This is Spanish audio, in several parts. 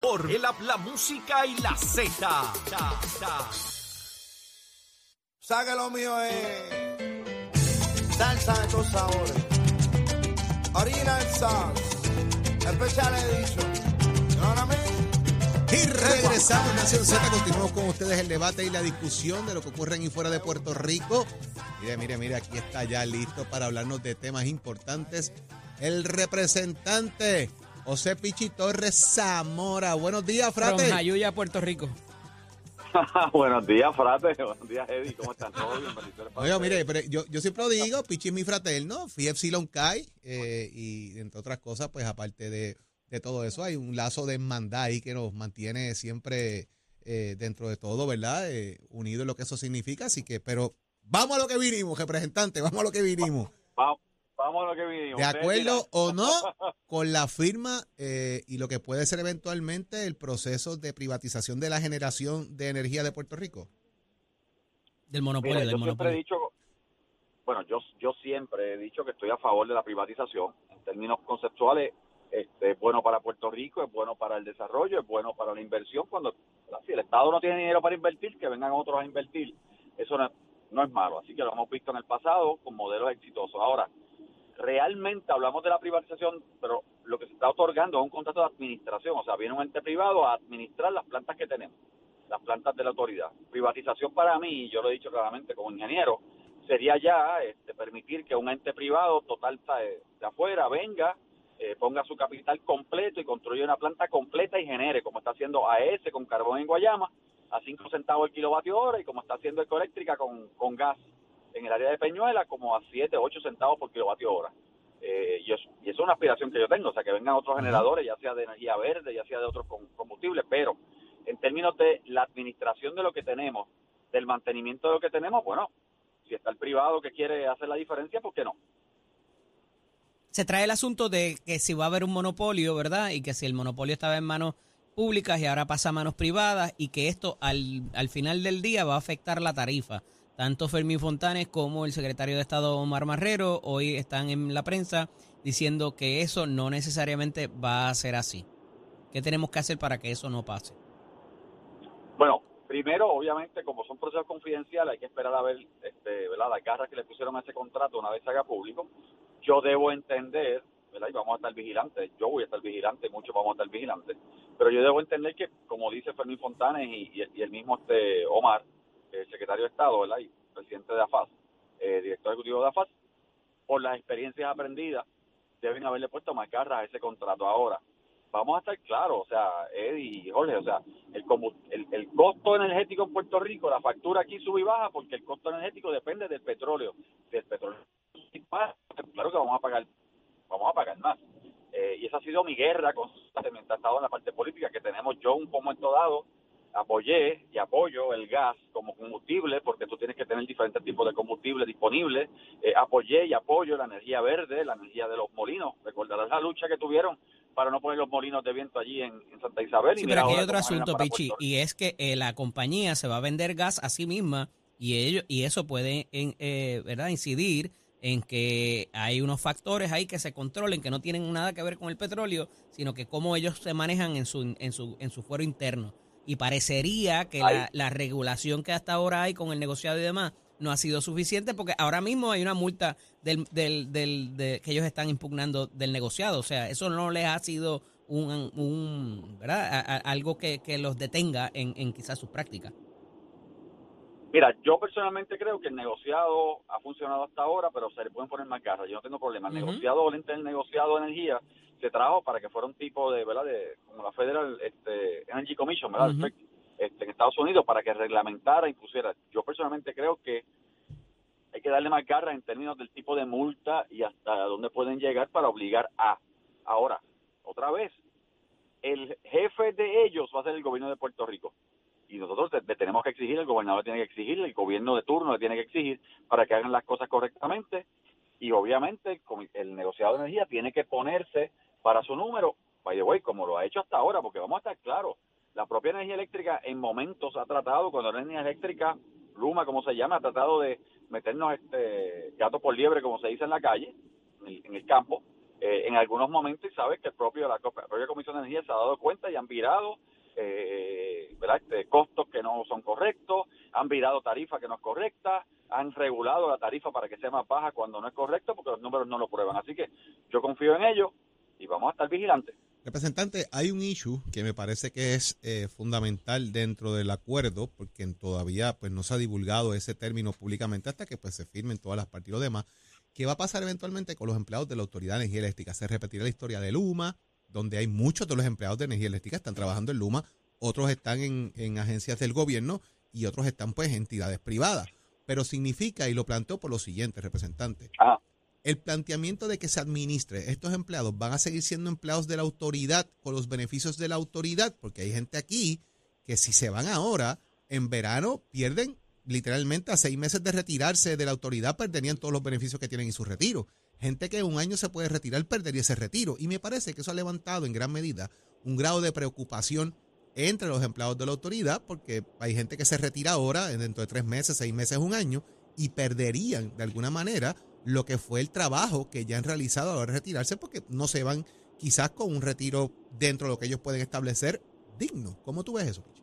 Por el app, la música y la Z. Saque lo mío es salsa de tus sabores. Original Sauce. Special Edition. You know what I mean? Y regresamos, Nación Z, continuamos con ustedes el debate y la discusión de lo que ocurre en y fuera de Puerto Rico. Mire, mire, mire, aquí está ya listo para hablarnos de temas importantes. El representante José Pichi Torres Zamora. Buenos días, frate. From Jayuya, Puerto Rico. Buenos días, frate. Buenos días, Eddie. ¿Cómo están todos? Ustedes. mire, pero yo, yo siempre lo digo, Pichi es mi fraterno, fui Epsilon Kai, eh, y entre otras cosas, pues aparte de, de todo eso, hay un lazo de hermandad ahí que nos mantiene siempre eh, dentro de todo, ¿verdad? Eh, unido en lo que eso significa, así que, pero vamos a lo que vinimos, representante, vamos a lo que vinimos. Va- Vamos a lo que vinimos. De acuerdo o no con la firma eh, y lo que puede ser eventualmente el proceso de privatización de la generación de energía de Puerto Rico. Del monopolio, Mira, del yo siempre he dicho, bueno, yo, yo siempre he dicho que estoy a favor de la privatización. En términos conceptuales, este, es bueno para Puerto Rico, es bueno para el desarrollo, es bueno para la inversión. Cuando si el Estado no tiene dinero para invertir, que vengan otros a invertir. Eso no, no es malo. Así que lo hemos visto en el pasado con modelos exitosos. Ahora, realmente hablamos de la privatización, pero lo que se está otorgando es un contrato de administración. O sea, viene un ente privado a administrar las plantas que tenemos, las plantas de la autoridad. Privatización para mí, y yo lo he dicho claramente como ingeniero, sería ya este, permitir que un ente privado total de, de afuera venga, eh, ponga su capital completo y construya una planta completa y genere, como está haciendo AES con carbón en Guayama, a 5 centavos el kilovatio hora, y como está haciendo Ecoeléctrica con, con gas en el área de Peñuela, como a 7, 8 centavos por kilovatio hora. Eh, y, eso, y eso es una aspiración que yo tengo, o sea, que vengan otros generadores, ya sea de energía verde, ya sea de otros com- combustibles, pero en términos de la administración de lo que tenemos, del mantenimiento de lo que tenemos, bueno, si está el privado que quiere hacer la diferencia, ¿por qué no? Se trae el asunto de que si va a haber un monopolio, ¿verdad? Y que si el monopolio estaba en manos públicas y ahora pasa a manos privadas y que esto al, al final del día va a afectar la tarifa. Tanto Fermín Fontanes como el secretario de Estado Omar Marrero hoy están en la prensa diciendo que eso no necesariamente va a ser así. ¿Qué tenemos que hacer para que eso no pase? Bueno, primero, obviamente, como son procesos confidenciales, hay que esperar a ver este, ¿verdad? las garras que le pusieron a ese contrato una vez se haga público. Yo debo entender, ¿verdad? y vamos a estar vigilantes, yo voy a estar vigilante, muchos vamos a estar vigilantes, pero yo debo entender que, como dice Fermín Fontanes y, y- el mismo este Omar, el secretario de Estado, ¿verdad? y presidente de AFAS, eh, director ejecutivo de AFAS, por las experiencias aprendidas, deben haberle puesto más garras a ese contrato ahora. Vamos a estar claros, o sea, Eddie y Jorge, o sea, el, el, el costo energético en Puerto Rico, la factura aquí sube y baja porque el costo energético depende del petróleo. Si el petróleo claro que vamos a pagar, vamos a pagar más. Eh, y esa ha sido mi guerra constante mientras estado en la parte política, que tenemos yo un momento dado, apoyé y apoyo el gas como combustible, porque tú tienes que tener diferentes tipos de combustible disponibles. Eh, apoyé y apoyo la energía verde, la energía de los molinos. Recordarás la lucha que tuvieron para no poner los molinos de viento allí en, en Santa Isabel. Sí, y pero aquí hay otro asunto, Pichi, y es que eh, la compañía se va a vender gas a sí misma y ello, y eso puede en, eh, ¿verdad? incidir en que hay unos factores ahí que se controlen que no tienen nada que ver con el petróleo, sino que cómo ellos se manejan en su en su en su fuero interno. Y parecería que la, la regulación que hasta ahora hay con el negociado y demás no ha sido suficiente porque ahora mismo hay una multa del, del, del, de- que ellos están impugnando del negociado. O sea, eso no les ha sido un, un ¿verdad? A- a- algo que, que los detenga en, en quizás sus prácticas. Mira, yo personalmente creo que el negociado ha funcionado hasta ahora, pero se le pueden poner más garras. Yo no tengo problema. El negociado, el ente del negociado de energía, se trajo para que fuera un tipo de, ¿verdad? De, como la Federal este, Energy Commission, ¿verdad? Ujú. este, en Estados Unidos, para que reglamentara y pusiera. Yo personalmente creo que hay que darle más garras en términos del tipo de multa y hasta dónde pueden llegar para obligar a. Ahora, otra vez, el jefe de ellos va a ser el gobierno de Puerto Rico. Y nosotros le, tenemos que exigir, el gobernador tiene que exigir, el gobierno de turno le tiene que exigir para que hagan las cosas correctamente. Y obviamente el, el negociado de energía tiene que ponerse para su número, by the como lo ha hecho hasta ahora, porque vamos a estar claros, la propia energía eléctrica en momentos ha tratado, cuando la energía eléctrica, Luma, como se llama, ha tratado de meternos este gato por liebre, como se dice en la calle, en el, campo, eh, en algunos momentos y sabes que el propio la propia Comisión de Energía se ha dado cuenta y han virado eh, ¿verdad? Este, costos que no son correctos, han virado tarifa que no es correcta, han regulado la tarifa para que sea más baja cuando no es correcto porque los números no lo prueban. Así que yo confío en ellos y vamos a estar vigilantes. Representante, hay un issue que me parece que es eh, fundamental dentro del acuerdo, porque todavía pues no se ha divulgado ese término públicamente hasta que pues se firmen todas las partes y lo demás. ¿Qué va a pasar eventualmente con los empleados de la Autoridad de Energía Eléctrica? Se repetirá la historia de Luma, donde hay muchos de los empleados de energía eléctrica están trabajando en Luma, otros están en, en agencias del gobierno y otros están pues en entidades privadas. Pero significa, y lo planteo por lo siguiente, representante, Ah, el planteamiento de que se administre, estos empleados van a seguir siendo empleados de la autoridad con los beneficios de la autoridad, porque hay gente aquí que si se van ahora, en verano pierden literalmente a seis meses de retirarse de la autoridad, perderían todos los beneficios que tienen en su retiro. Gente que un año se puede retirar, perdería ese retiro. Y me parece que eso ha levantado en gran medida un grado de preocupación entre los empleados de la autoridad, porque hay gente que se retira ahora, dentro de tres meses, seis meses, un año, y perderían de alguna manera lo que fue el trabajo que ya han realizado a la hora de retirarse, porque no se van quizás con un retiro dentro de lo que ellos pueden establecer digno. ¿Cómo tú ves eso? Pichi?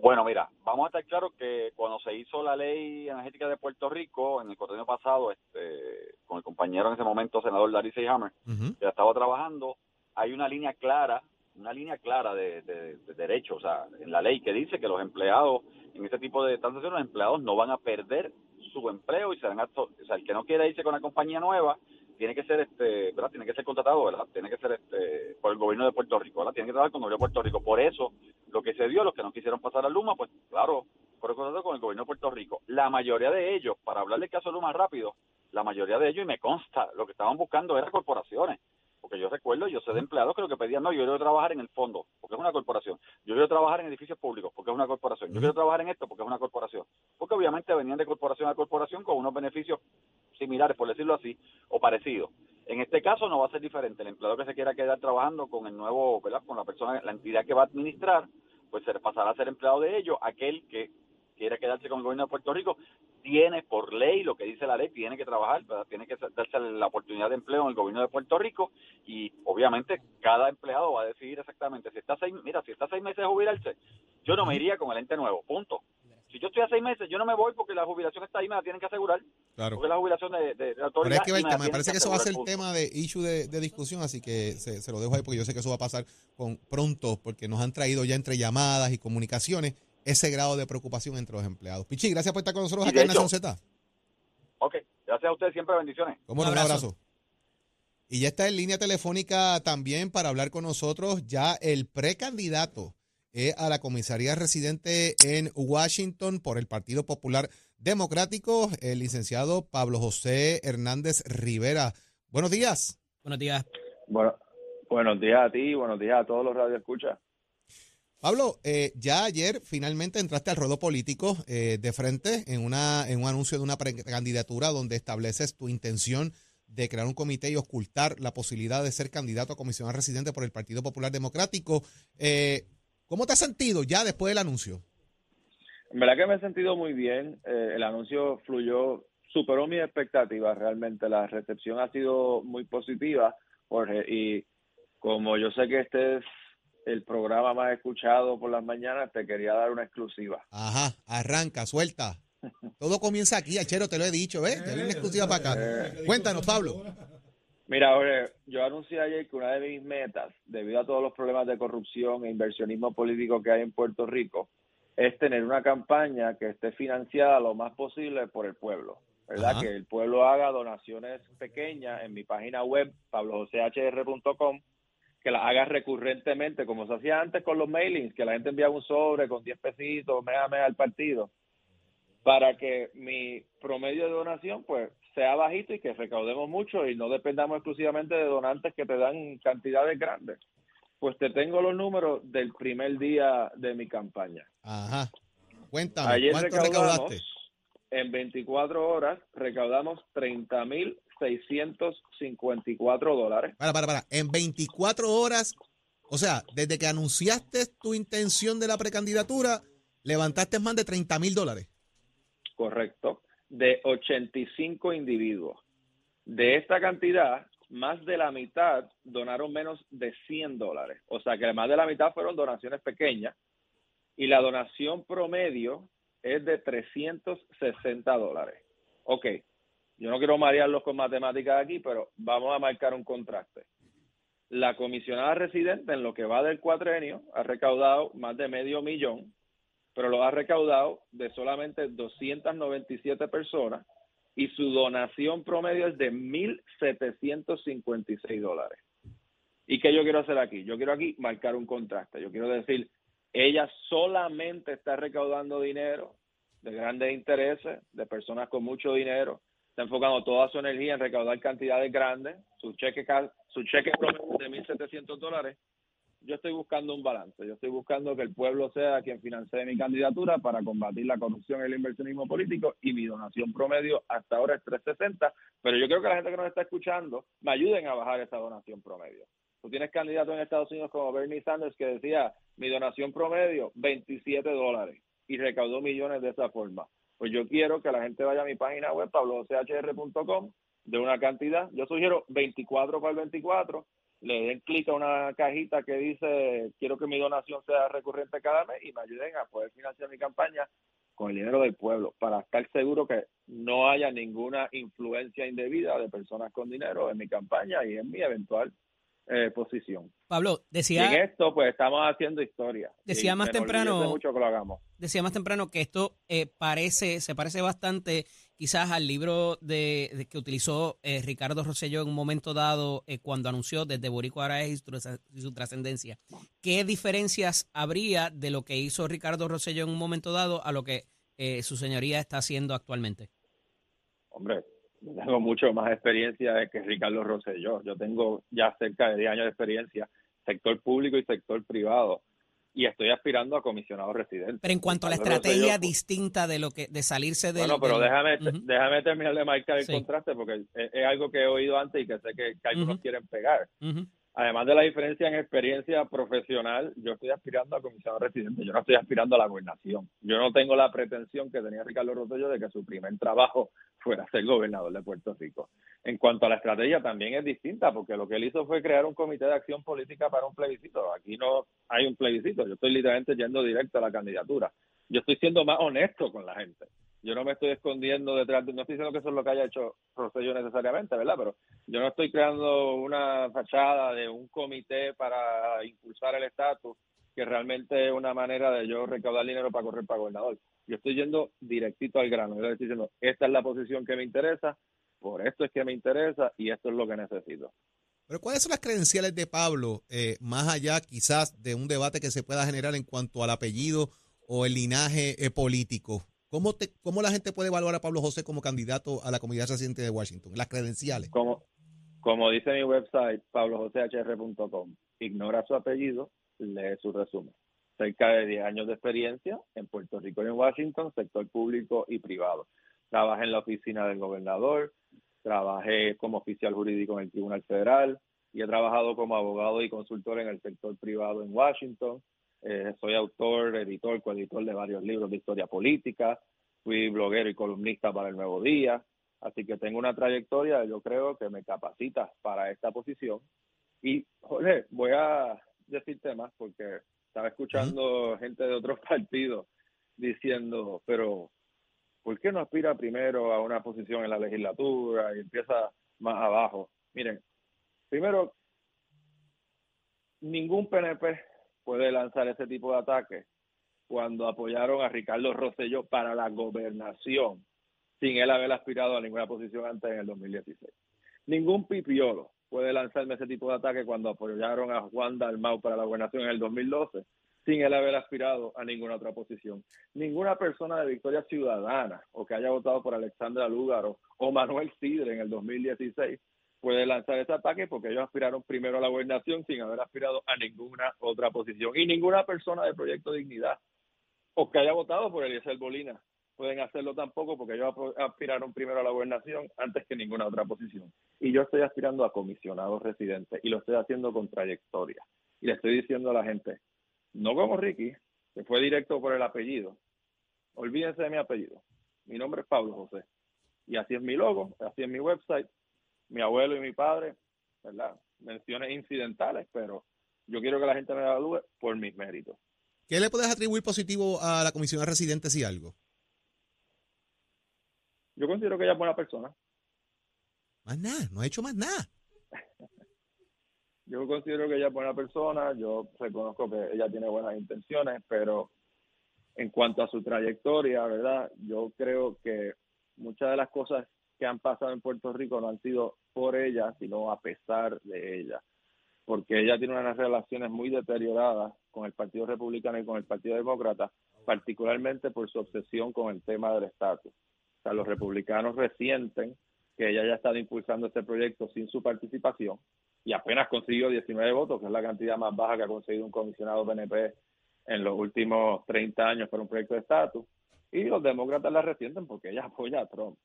Bueno, mira, vamos a estar claros que cuando se hizo la ley energética de Puerto Rico, en el cuatrienio pasado, este, con el compañero en ese momento, senador Larry Hammer, Ujú. que estaba trabajando, hay una línea clara, una línea clara de, de, de derecho, o sea, en la ley que dice que los empleados, en este tipo de transacciones, los empleados no van a perder su empleo y se van a, o sea, el que no quiera irse con una compañía nueva, tiene que ser este, ¿verdad? Tiene que ser contratado, ¿verdad? Tiene que ser este por el gobierno de Puerto Rico, ¿verdad? Tiene que trabajar con el gobierno de Puerto Rico. Por eso, lo que se dio, los que no quisieron pasar a Luma, pues claro, por contrato con el gobierno de Puerto Rico. La mayoría de ellos, para hablar del caso de Luma rápido, la mayoría de ellos, y me consta, lo que estaban buscando era corporaciones. Porque yo recuerdo, yo sé de empleados que lo que pedían, no, yo quiero trabajar en el fondo, porque es una corporación. Yo quiero trabajar en edificios públicos, porque es una corporación. Yo quiero trabajar en esto, porque es una corporación. Porque obviamente venían de corporación a corporación con unos beneficios similares, por decirlo así, o parecidos. En este caso no va a ser diferente. El empleado que se quiera quedar trabajando con el nuevo, ¿verdad? Con la persona, la entidad que va a administrar, pues se pasará a ser empleado de ellos. Aquel que quiera quedarse con el gobierno de Puerto Rico tiene por ley, lo que dice la ley, tiene que trabajar, ¿verdad? tiene que darse la oportunidad de empleo en el gobierno de Puerto Rico y obviamente cada empleado va a decidir exactamente si está seis, mira, si está seis meses de jubilarse, yo no me iría con el ente nuevo, punto. Si yo estoy a seis meses, yo no me voy porque la jubilación está ahí, me la tienen que asegurar. Claro. Porque la jubilación de, de, de la Pero autoridad. es que, me, parece que eso va a ser punto. tema de issue de, de discusión, así que se, se lo dejo ahí porque yo sé que eso va a pasar con pronto, porque nos han traído ya entre llamadas y comunicaciones ese grado de preocupación entre los empleados. Pichi, gracias por estar con nosotros acá en Nación Z. Ok, gracias a ustedes, siempre bendiciones. Como Un no, un abrazo. Y ya está en línea telefónica también para hablar con nosotros ya el precandidato eh, a la comisaría residente en Washington por el Partido Popular Democrático, el licenciado Pablo José Hernández Rivera. Buenos días. Buenos días. Bueno, buenos días a ti, buenos días a todos los radioescuchas. Pablo, eh, ya ayer finalmente entraste al ruedo político eh, de frente en, una, en un anuncio de una precandidatura donde estableces tu intención de crear un comité y ocultar la posibilidad de ser candidato a comisionado residente por el Partido Popular Democrático. Eh, ¿Cómo te has sentido ya después del anuncio? En verdad que me he sentido muy bien. eh, el anuncio fluyó, superó mis expectativas realmente. La recepción ha sido muy positiva, Jorge. Y como yo sé que este es el programa más escuchado por las mañanas, te quería dar una exclusiva. Ajá, arranca, suelta. Todo comienza aquí, Achero, te lo he dicho, ¿ves? Hay una exclusiva para acá. Cuéntanos, Pablo. Mira, Jorge, yo anuncié ayer que una de mis metas, debido a todos los problemas de corrupción e inversionismo político que hay en Puerto Rico, es tener una campaña que esté financiada lo más posible por el pueblo. ¿Verdad? Ajá. Que el pueblo haga donaciones pequeñas en mi página web, pablojosehr.com, que las haga recurrentemente, como se hacía antes con los mailings, que la gente enviaba un sobre con 10 pesitos, mes a mes al partido, para que mi promedio de donación pues sea bajito y que recaudemos mucho y no dependamos exclusivamente de donantes que te dan cantidades grandes. Pues te tengo los números del primer día de mi campaña. Ajá. Cuéntame, Ayer ¿cuánto recaudamos, recaudaste? en 24 horas, recaudamos 30.654 dólares. Para, para, para. En 24 horas, o sea, desde que anunciaste tu intención de la precandidatura, levantaste más de 30 mil dólares. Correcto. De 85 individuos. De esta cantidad, más de la mitad donaron menos de 100 dólares. O sea que más de la mitad fueron donaciones pequeñas. Y la donación promedio es de 360 dólares. Ok, yo no quiero marearlos con matemáticas aquí, pero vamos a marcar un contraste. La comisionada residente en lo que va del cuatrenio ha recaudado más de medio millón, pero lo ha recaudado de solamente 297 personas y su donación promedio es de 1.756 dólares. ¿Y qué yo quiero hacer aquí? Yo quiero aquí marcar un contraste. Yo quiero decir, ella solamente está recaudando dinero de grandes intereses, de personas con mucho dinero, está enfocando toda su energía en recaudar cantidades grandes, su cheque, su cheque promedio de 1.700 dólares. Yo estoy buscando un balance, yo estoy buscando que el pueblo sea quien financie mi candidatura para combatir la corrupción y el inversionismo político y mi donación promedio hasta ahora es 360, pero yo creo que la gente que nos está escuchando me ayuden a bajar esa donación promedio. Tú tienes candidatos en Estados Unidos como Bernie Sanders que decía mi donación promedio 27 dólares y recaudó millones de esa forma. Pues yo quiero que la gente vaya a mi página web, pablochr.com, de una cantidad. Yo sugiero 24 para el 24, le den clic a una cajita que dice quiero que mi donación sea recurrente cada mes y me ayuden a poder financiar mi campaña con el dinero del pueblo para estar seguro que no haya ninguna influencia indebida de personas con dinero en mi campaña y en mi eventual eh, posición. Pablo, Y en decía, esto pues estamos haciendo historia. Decía más temprano- mucho que lo hagamos. decía más temprano que esto eh, parece, se parece bastante quizás al libro de, de que utilizó eh, Ricardo Rosselló en un momento dado eh, cuando anunció desde Boricua trasc- y su trascendencia. ¿Qué diferencias habría de lo que hizo Ricardo Rosselló en un momento dado a lo que eh, su señoría está haciendo actualmente? Hombre, yo tengo mucho más experiencia que Ricardo Rosselló. Yo tengo ya cerca de 10 años de experiencia, sector público y sector privado. Y estoy aspirando a comisionado residente. Pero en cuanto a la estrategia Rosselló- distinta de lo que de salirse del Bueno, pero del- déjame, Ujú. déjame terminar de marcar el Sí. contraste porque es, es algo que he oído antes y que sé que, que algunos Ujú. quieren pegar. Ujú. Además de la diferencia en experiencia profesional, yo estoy aspirando a comisionado residente, yo no estoy aspirando a la gobernación. Yo no tengo la pretensión que tenía Ricardo Rosselló de que su primer trabajo fuera ser gobernador de Puerto Rico. En cuanto a la estrategia, también es distinta, porque lo que él hizo fue crear un comité de acción política para un plebiscito. Aquí no hay un plebiscito, yo estoy literalmente yendo directo a la candidatura. Yo estoy siendo más honesto con la gente. Yo no me estoy escondiendo detrás de, no estoy diciendo que eso es lo que haya hecho Rosselló necesariamente, ¿verdad? Pero yo no estoy creando una fachada de un comité para impulsar el estatus, que realmente es una manera de yo recaudar dinero para correr para gobernador. Yo estoy yendo directito al grano. Yo estoy diciendo, esta es la posición que me interesa, por esto es que me interesa y esto es lo que necesito. Pero ¿cuáles son las credenciales de Pablo, eh, más allá quizás de un debate que se pueda generar en cuanto al apellido o el linaje eh, político? ¿Cómo, te, ¿Cómo la gente puede evaluar a Pablo José como candidato a la comunidad residente de Washington? Las credenciales. Como, como dice mi website, pablojoseh.com, ignora su apellido, lee su resumen. Cerca de 10 años de experiencia en Puerto Rico y en Washington, sector público y privado. Trabajé en la oficina del gobernador, trabajé como oficial jurídico en el Tribunal Federal y he trabajado como abogado y consultor en el sector privado en Washington. Eh, soy autor, editor, coeditor de varios libros de historia política. Fui bloguero y columnista para el Nuevo Día. Así que tengo una trayectoria, yo creo que me capacita para esta posición. Y, Jorge, voy a decirte más porque estaba escuchando gente de otros partidos diciendo, pero ¿por qué no aspira primero a una posición en la legislatura y empieza más abajo? Miren, primero, ningún PNP puede lanzar ese tipo de ataques cuando apoyaron a Ricardo Rosselló para la gobernación sin él haber aspirado a ninguna posición antes en el 2016. Ningún pipiolo puede lanzarme ese tipo de ataque cuando apoyaron a Juan Dalmau para la gobernación en el 2012 sin él haber aspirado a ninguna otra posición. Ninguna persona de Victoria Ciudadana o que haya votado por Alexandra Lúgaro o Manuel Sidre en el 2016 puede lanzar ese ataque porque ellos aspiraron primero a la gobernación sin haber aspirado a ninguna otra posición. Y ninguna persona de Proyecto Dignidad o que haya votado por Eliezer Bolina pueden hacerlo tampoco porque ellos aspiraron primero a la gobernación antes que ninguna otra posición. Y yo estoy aspirando a comisionado residente y lo estoy haciendo con trayectoria. Y le estoy diciendo a la gente, no como Ricky, que fue directo por el apellido. Olvídense de mi apellido. Mi nombre es Pablo José. Y así es mi logo, así es mi website, mi abuelo y mi padre, ¿verdad? Menciones incidentales, pero yo quiero que la gente me evalúe por mis méritos. ¿Qué le puedes atribuir positivo a la comisión de residentes y algo? Yo considero que ella es buena persona. Más nada, no ha hecho más nada. yo considero que ella es buena persona, yo reconozco que ella tiene buenas intenciones, pero en cuanto a su trayectoria, ¿verdad? Yo creo que muchas de las cosas que han pasado en Puerto Rico no han sido por ella, sino a pesar de ella, porque ella tiene unas relaciones muy deterioradas con el Partido Republicano y con el Partido Demócrata, particularmente por su obsesión con el tema del estatus. O sea, los republicanos resienten que ella haya estado impulsando este proyecto sin su participación y apenas consiguió 19 votos, que es la cantidad más baja que ha conseguido un comisionado PNP en los últimos 30 años para un proyecto de estatus. Y los demócratas la resienten porque ella apoya a Trump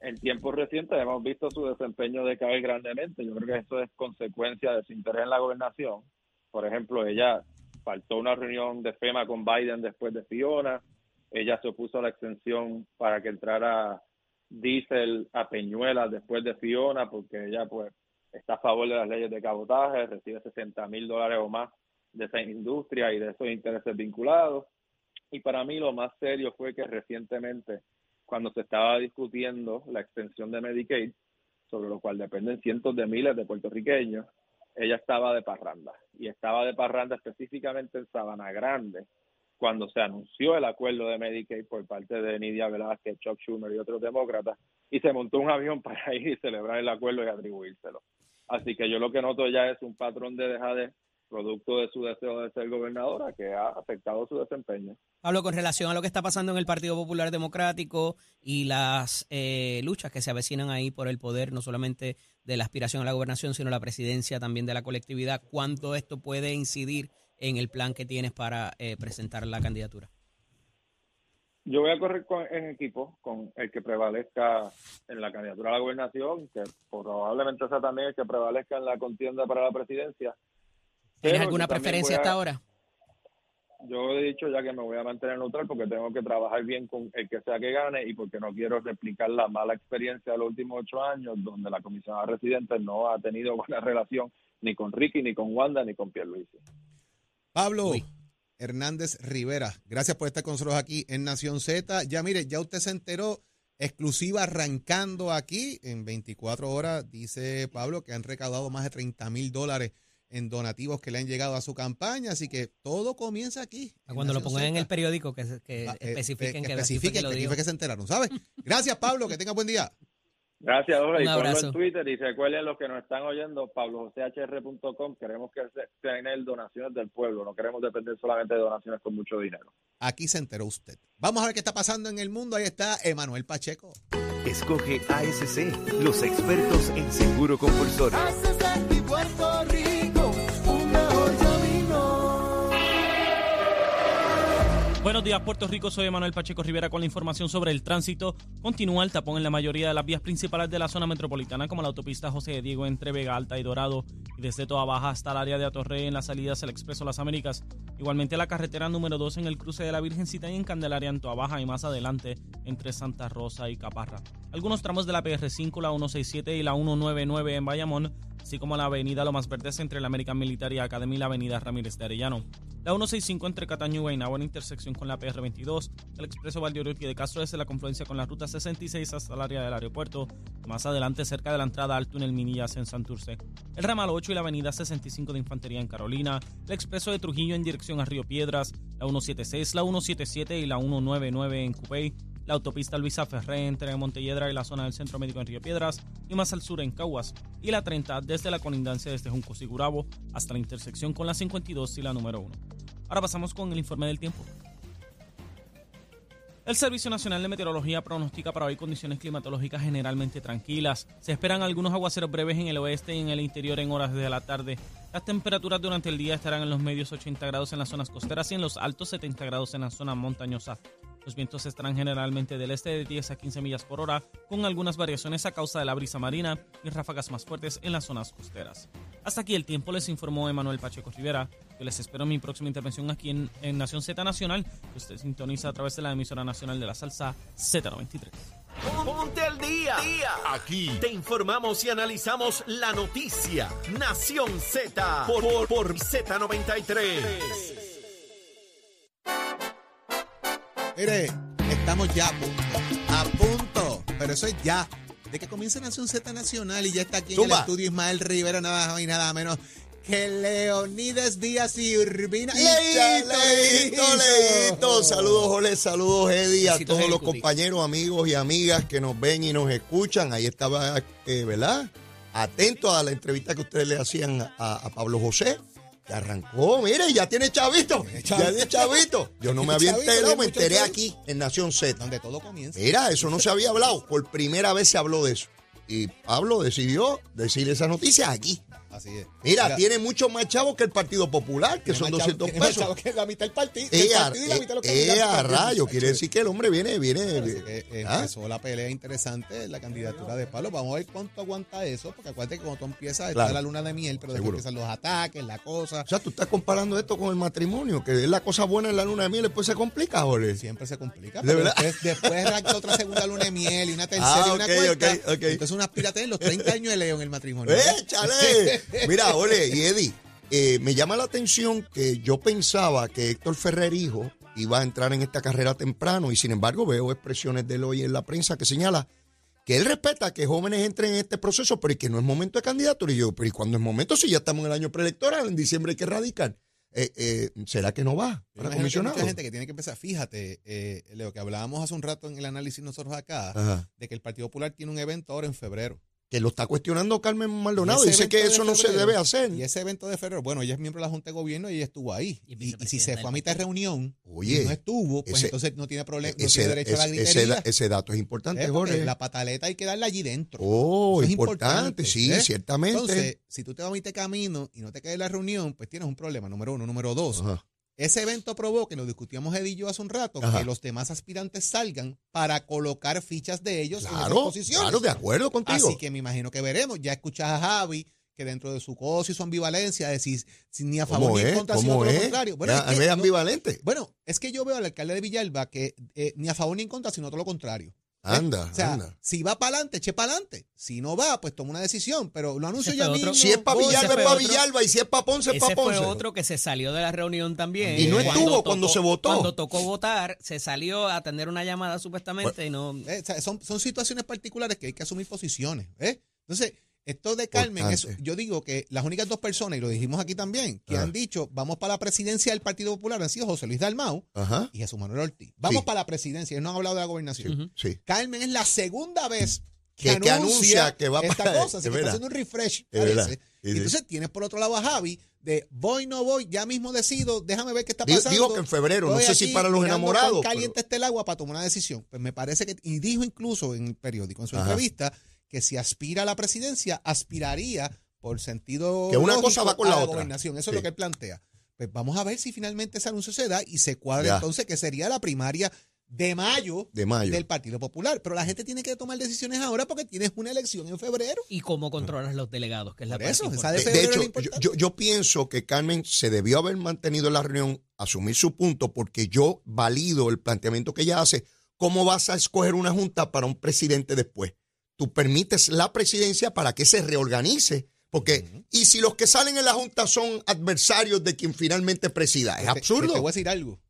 en tiempos recientes hemos visto su desempeño decaer grandemente. Yo creo que eso es consecuencia de su interés en la gobernación. Por ejemplo, ella faltó una reunión de FEMA con Biden después de Fiona. Ella se opuso a la extensión para que entrara diésel a Peñuelas después de Fiona, porque ella pues está a favor de las leyes de cabotaje, recibe 60 mil dólares o más de esa industria y de esos intereses vinculados. Y para mí lo más serio fue que recientemente cuando se estaba discutiendo la extensión de Medicaid, sobre lo cual dependen cientos de miles de puertorriqueños, ella estaba de parranda. Y estaba de parranda específicamente en Sabana Grande, cuando se anunció el acuerdo de Medicaid por parte de Nidia Velázquez, Chuck Schumer y otros demócratas, y se montó un avión para ir y celebrar el acuerdo y atribuírselo. Así que yo lo que noto ya es un patrón de dejadez producto de su deseo de ser gobernadora que ha afectado su desempeño. Pablo, con relación a lo que está pasando en el Partido Popular Democrático y las eh, luchas que se avecinan ahí por el poder, no solamente de la aspiración a la gobernación, sino la presidencia también de la colectividad, ¿cuánto esto puede incidir en el plan que tienes para eh, presentar la candidatura? Yo voy a correr en equipo con el que prevalezca en la candidatura a la gobernación, que probablemente sea también el que prevalezca en la contienda para la presidencia ¿Tienes alguna preferencia hasta ahora? Yo he dicho ya que me voy a mantener neutral porque tengo que trabajar bien con el que sea que gane y porque no quiero replicar la mala experiencia de los últimos ocho años donde la comisionada residente no ha tenido buena relación ni con Ricky, ni con Wanda, ni con Pierluisi. Pablo Hernández Rivera, gracias por estar con nosotros aquí en Nación Z. Ya mire, ya usted se enteró, exclusiva arrancando aquí en 24 horas, dice Pablo, que han recaudado más de 30 mil dólares en donativos que le han llegado a su campaña, así que todo comienza aquí. Cuando lo pongan en el periódico que, que ah, eh, especifiquen, que, especifiquen que, que, se enteraron, ¿sabes? Gracias, Pablo, que tenga buen día. Gracias, Jorge. Y ponlo en Twitter y recuerden los que nos están oyendo, pablojochr.com, queremos que tener donaciones del pueblo, no queremos depender solamente de donaciones con mucho dinero. Aquí se enteró usted. Vamos a ver qué está pasando en el mundo. Ahí está Emanuel Pacheco. Escoge ASC, los expertos en seguro compulsorio. Buenos días, Puerto Rico. Soy Manuel Pacheco Rivera con la información sobre el tránsito. Continúa el tapón en la mayoría de las vías principales de la zona metropolitana, como la autopista José de Diego entre Vega Alta y Dorado, y desde Toa Baja hasta el área de Atorrey en las salidas al Expreso Las Américas. Igualmente la carretera número 2 en el cruce de la Virgencita y en Candelaria en y más adelante entre Santa Rosa y Caparra. Algunos tramos de la PR5, la 167 y la 199 en Bayamón, así como la avenida Lomas Verdes entre la American Military Academy y la avenida Ramírez de Arellano. La 165 entre Cataño y Guaynabo en intersección con la PR22, el expreso Valdeoriotti de Castro desde la confluencia con la ruta 66 hasta el área del aeropuerto, más adelante cerca de la entrada al túnel Minillas en Santurce. El ramal 8 y la avenida 65 de Infantería en Carolina, el expreso de Trujillo en dirección a Río Piedras, la 176, la 177 y la 199 en Cupey, la autopista Luisa Ferré entre Montelledra y la zona del Centro Médico en Río Piedras y más al sur en Caguas, y la 30 desde la colindancia desde Juncos y Gurabo hasta la intersección con la 52 y la número 1. Ahora pasamos con el informe del tiempo. El Servicio Nacional de Meteorología pronostica para hoy condiciones climatológicas generalmente tranquilas. Se esperan algunos aguaceros breves en el oeste y en el interior en horas de la tarde. Las temperaturas durante el día estarán en los medios 80 grados en las zonas costeras y en los altos 70 grados en la zona montañosa. Los vientos estarán generalmente del este de 10 a 15 millas por hora, con algunas variaciones a causa de la brisa marina y ráfagas más fuertes en las zonas costeras. Hasta aquí el tiempo, les informó Emanuel Pacheco Rivera. Yo les espero en mi próxima intervención aquí en, Nación Z Nacional, que usted sintoniza a través de la emisora nacional de la salsa Z93. Ponte al día. Aquí te informamos y analizamos la noticia. Nación Z por, por Z93. Mire, estamos ya a punto. A punto. Pero eso es ya. De que comience Nación Z Nacional y ya está aquí en Zumba. el estudio Ismael Rivera, nada más y nada menos que Leonidas Díaz y Urbina. Leito, leito, leito. Saludos, Jorge, saludos, Eddie, a todos los compañeros, amigos y amigas que nos ven y nos escuchan. Ahí estaba, eh, ¿verdad? Atento a la entrevista que ustedes le hacían a, a Pablo José. Arrancó, mire, ya tiene chavito. Ya tiene chavito. Yo no me había enterado, me enteré aquí en Nación Z. Donde todo comienza. Mira, eso no se había hablado. Por primera vez se habló de eso. Y Pablo decidió decir esa noticia aquí. Así es. Mira, tiene mucho más chavos que el Partido Popular, que son 200 pesos. Que la mitad del partido. Eh, del a, partido y la mitad de los eh, candidatos a también, rayo, quiere decir que el hombre viene, viene. Que eh, ¿Ah? empezó la pelea interesante en la candidatura de Pablo. Vamos a ver cuánto aguanta eso, porque acuérdate que cuando tú empiezas, Claro. está la luna de miel, pero después empiezan los ataques, la cosa. O sea, tú estás comparando esto con el matrimonio, que es la cosa buena en la luna de miel, después se complica, Jorge. Siempre se complica. ¿De verdad? Después, después otra segunda luna de miel y una tercera Ah, y una ok, cuarta. ok, ok. Entonces uno aspira a tener los 30 años de Leo en el matrimonio. ¡Échale! Mira, Ole y Eddie, eh, me llama la atención que yo pensaba que Héctor Ferrer, hijo, iba a entrar en esta carrera temprano y sin embargo veo expresiones de él hoy en la prensa que señala que él respeta que jóvenes entren en este proceso, pero que no es momento de candidatura. Y yo, pero ¿y cuándo es momento? Si ya estamos en el año preelectoral, en diciembre hay que radicar. Eh, eh, ¿Será que no va para que hay comisionado? mucha gente que tiene que empezar. Fíjate, eh, Leo, que hablábamos hace un rato en el análisis nosotros acá, Ajá. de que el Partido Popular tiene un evento ahora en febrero. Que lo está cuestionando Carmen Maldonado. Dice que eso no se debe hacer. Y ese evento de febrero, bueno, ella es miembro de la Junta de Gobierno y ella estuvo ahí. Y Y, y si se fue a mitad de reunión Oye, y no estuvo, pues ese- entonces no tiene problema, no ese, tiene derecho a la ese gritería. ese dato es importante, ¿eh? Jorge. La pataleta hay que darla allí dentro. Oh, es importante, sí, ¿eh? ciertamente. Entonces, si tú te vas a mitad de camino y no te quedas en la reunión, pues tienes un problema, número uno. Número dos, Ajá. Ese evento probó, que lo discutíamos Eddie y yo hace un rato, Ajá. que los demás aspirantes salgan para colocar fichas de ellos en esas Claro, posiciones. claro, de acuerdo contigo. Así que me imagino que veremos. Ya escuchas a Javi que dentro de su cosa y su ambivalencia decir si ni a favor ¿Cómo ni en contra, sino ¿Cómo todo lo contrario. Bueno, Ya, es que no- ambivalente. bueno, es que yo veo al alcalde de Villalba que eh, ni a favor ni en contra, sino todo lo contrario. ¿Eh? Anda, O sea, anda. si va para adelante, eche para adelante. Si no va, pues toma una decisión. Pero lo anuncio ya fue mismo. Si es para Villalba, es fue para Villalba. Y si es para Ponce, es para fue Ponce. otro que se salió de la reunión también. Y no Cuando estuvo cuando se votó. Cuando tocó votar, se salió a atender una llamada supuestamente y no... Eh, son, son situaciones particulares que hay que asumir posiciones. ¿eh? Entonces, esto de Carmen, Importante. yo digo que las únicas dos personas, y lo dijimos aquí también, que Ajá. han dicho vamos para la presidencia del Partido Popular han sido José Luis Dalmau Ajá. y Jesús Manuel Ortiz. Vamos Sí. para la presidencia, ellos no han hablado de la gobernación. Sí. Carmen es la segunda vez Que- que, que anuncia, que va esta para- cosa, así es que está haciendo un refresh, Es Y entonces tienes por otro lado a Javi de voy, no voy, ya mismo decido, déjame ver qué está Digo- pasando. digo que en febrero, no sé si para los enamorados, caliente pero- está el agua para tomar una decisión. Pues me parece que, y dijo incluso en el periódico, en su Ajá. entrevista, que si aspira a la presidencia, aspiraría por sentido Que una cosa va con la la otra. gobernación. Eso Sí. es lo que él plantea. Pues vamos a ver si finalmente ese anuncio se da y se cuadra Ya. entonces que sería la primaria de mayo, De mayo. del Partido Popular. Pero la gente tiene que tomar decisiones ahora porque tienes una elección en febrero. Y cómo controlas los delegados, que es la Por eso, esa. De, de hecho, yo, yo- yo pienso que Carmen se debió haber mantenido en la reunión, asumir su punto, porque yo valido el planteamiento que ella hace. ¿Cómo vas a escoger una junta para un presidente después? Tú permites la presidencia para que se reorganice. Porque, y si los que salen en la junta son adversarios de quien finalmente presida, es Te- absurdo. Te, voy a decir algo.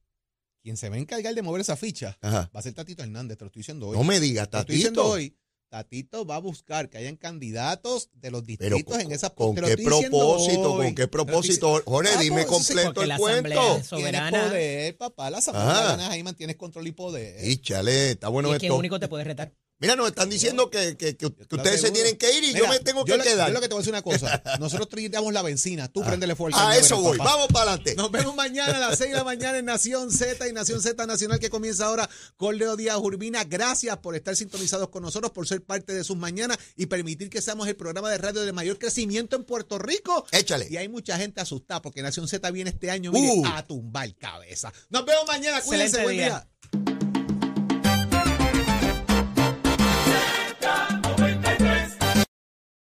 Quien se va a encargar de mover esa ficha Ajá. va a ser Tatito Hernández, te lo estoy diciendo hoy. No me digas, Te lo estoy diciendo Tatito. hoy. Tatito va a buscar que hayan candidatos de los Pero distritos con, en esa ¿con te qué propósito? ¿Con qué Te propósito? Jorge, Ah, dime pues, completo el cuento. es Tienes soberana. poder, papá. La asamblea ganas ahí mantienes control y poder. Íchale, está bueno y es esto. único te puede retar. Mira, nos están diciendo que, que- que- que ustedes se tienen que ir y yo me tengo que yo le- quedar. Yo lo que te voy a decir una cosa. Nosotros tiramos la benzina. Tú préndele fuerte. A eso voy. Vamos para adelante. Nos vemos mañana a las 6 de la mañana en Nación Z y Nación Z Nacional que comienza ahora con Leo Díaz Urbina. Gracias por estar sintonizados con nosotros, por ser parte de sus mañanas y permitir que seamos el programa de radio de mayor crecimiento en Puerto Rico. Échale. Y hay mucha gente asustada porque Nación Z viene este año mire, Uh. a tumbar cabeza. Nos vemos mañana. Cuídense. Excelente Buen día. día.